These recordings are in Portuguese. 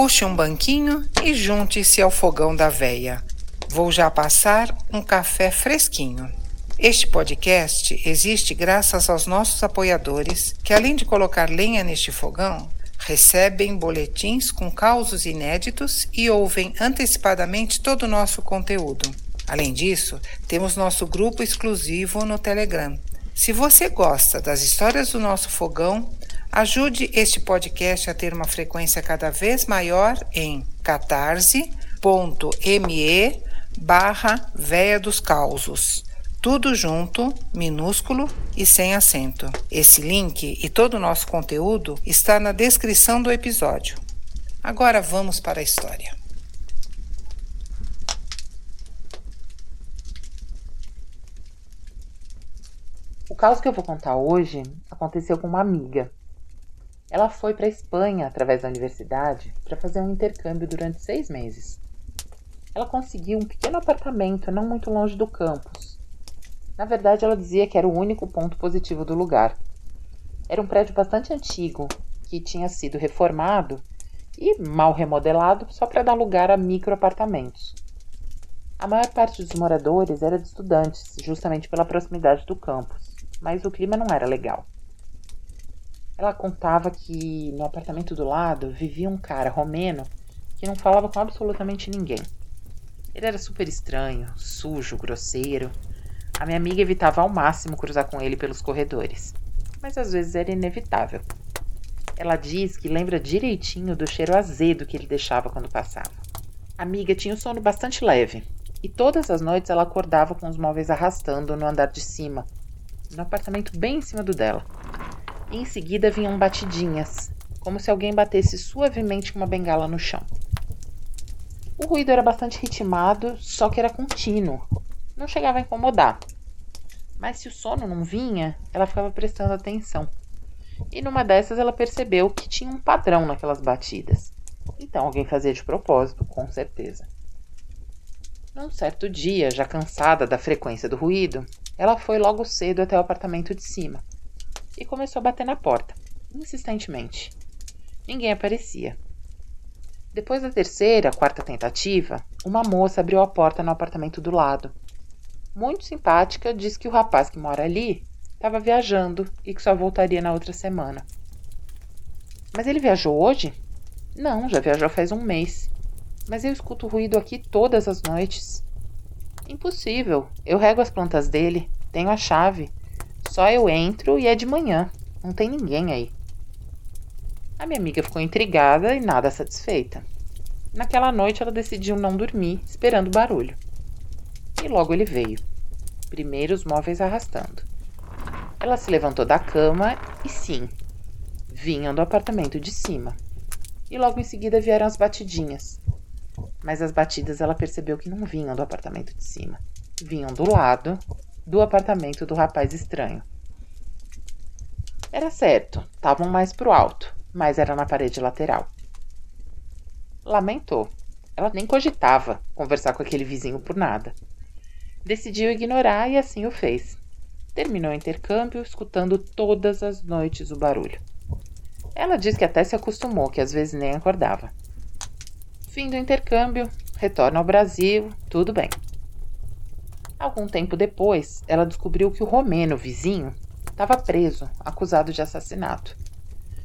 Puxe um banquinho e junte-se ao fogão da veia. Vou já passar um café fresquinho. Este podcast existe graças aos nossos apoiadores, que além de colocar lenha neste fogão, recebem boletins com causos inéditos e ouvem antecipadamente todo o nosso conteúdo. Além disso, temos nosso grupo exclusivo no Telegram. Se você gosta das histórias do nosso fogão, ajude este podcast a ter uma frequência cada vez maior em catarse.me barra Véia dos Causos. Tudo junto, minúsculo e sem acento. Esse link e todo o nosso conteúdo está na descrição do episódio. Agora vamos para a história. O caso que eu vou contar hoje aconteceu com uma amiga. Ela foi para a Espanha através da universidade para fazer um intercâmbio durante seis meses. Ela conseguiu um pequeno apartamento não muito longe do campus. Na verdade, ela dizia que era o único ponto positivo do lugar. Era um prédio bastante antigo que tinha sido reformado e mal remodelado só para dar lugar a microapartamentos. A maior parte dos moradores era de estudantes, justamente pela proximidade do campus mas o clima não era legal. Ela contava que no apartamento do lado vivia um cara romeno que não falava com absolutamente ninguém. Ele era super estranho, sujo, grosseiro. A minha amiga evitava ao máximo cruzar com ele pelos corredores, mas às vezes era inevitável. Ela diz que lembra direitinho do cheiro azedo que ele deixava quando passava. A amiga tinha o sono bastante leve, e todas as noites ela acordava com os móveis arrastando no andar de cima, no apartamento bem em cima do dela. Em seguida vinham batidinhas, como se alguém batesse suavemente com uma bengala no chão. O ruído era bastante ritmado, só que era contínuo. Não chegava a incomodar. Mas se o sono não vinha, ela ficava prestando atenção. E numa dessas ela percebeu que tinha um padrão naquelas batidas. Então alguém fazia de propósito, com certeza. Num certo dia, já cansada da frequência do ruído, ela foi logo cedo até o apartamento de cima e começou a bater na porta, insistentemente. Ninguém aparecia. Depois da terceira, quarta tentativa, uma moça abriu a porta no apartamento do lado. Muito simpática, disse que o rapaz que mora ali estava viajando e que só voltaria na outra semana. Mas ele viajou hoje? Não, já viajou faz um mês. Mas eu escuto ruído aqui todas as noites. Impossível. Eu rego as plantas dele, tenho a chave. Só eu entro e é de manhã. Não tem ninguém aí. A minha amiga ficou intrigada e nada satisfeita. Naquela noite ela decidiu não dormir, esperando barulho. E logo ele veio. Primeiro os móveis arrastando. Ela se levantou da cama e sim, vinham do apartamento de cima. E logo em seguida vieram as batidinhas mas as batidas ela percebeu que não vinham do apartamento de cima, vinham do lado do apartamento do rapaz estranho. Era certo, estavam mais pro alto, mas era na parede lateral. Lamentou. Ela nem cogitava conversar com aquele vizinho por nada. Decidiu ignorar e assim o fez. Terminou o intercâmbio escutando todas as noites o barulho. Ela diz que até se acostumou, que às vezes nem acordava. Fim do intercâmbio, retorna ao Brasil, tudo bem. Algum tempo depois, ela descobriu que o romeno vizinho estava preso, acusado de assassinato.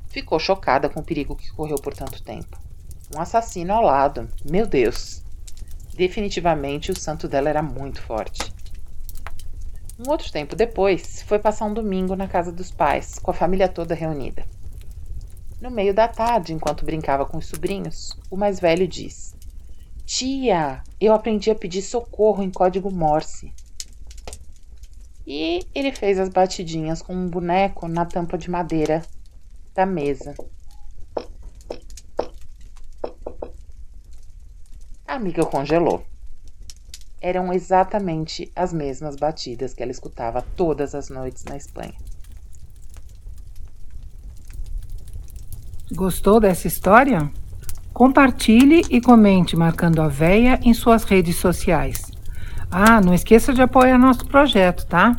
Ficou chocada com o perigo que correu por tanto tempo. Um assassino ao lado, meu Deus! Definitivamente o santo dela era muito forte. Um outro tempo depois, foi passar um domingo na casa dos pais, com a família toda reunida. No meio da tarde, enquanto brincava com os sobrinhos, o mais velho diz: Tia, eu aprendi a pedir socorro em código Morse. E ele fez as batidinhas com um boneco na tampa de madeira da mesa. A amiga congelou. Eram exatamente as mesmas batidas que ela escutava todas as noites na Espanha. Gostou dessa história? Compartilhe e comente marcando a Véia em suas redes sociais. Ah, não esqueça de apoiar nosso projeto, tá?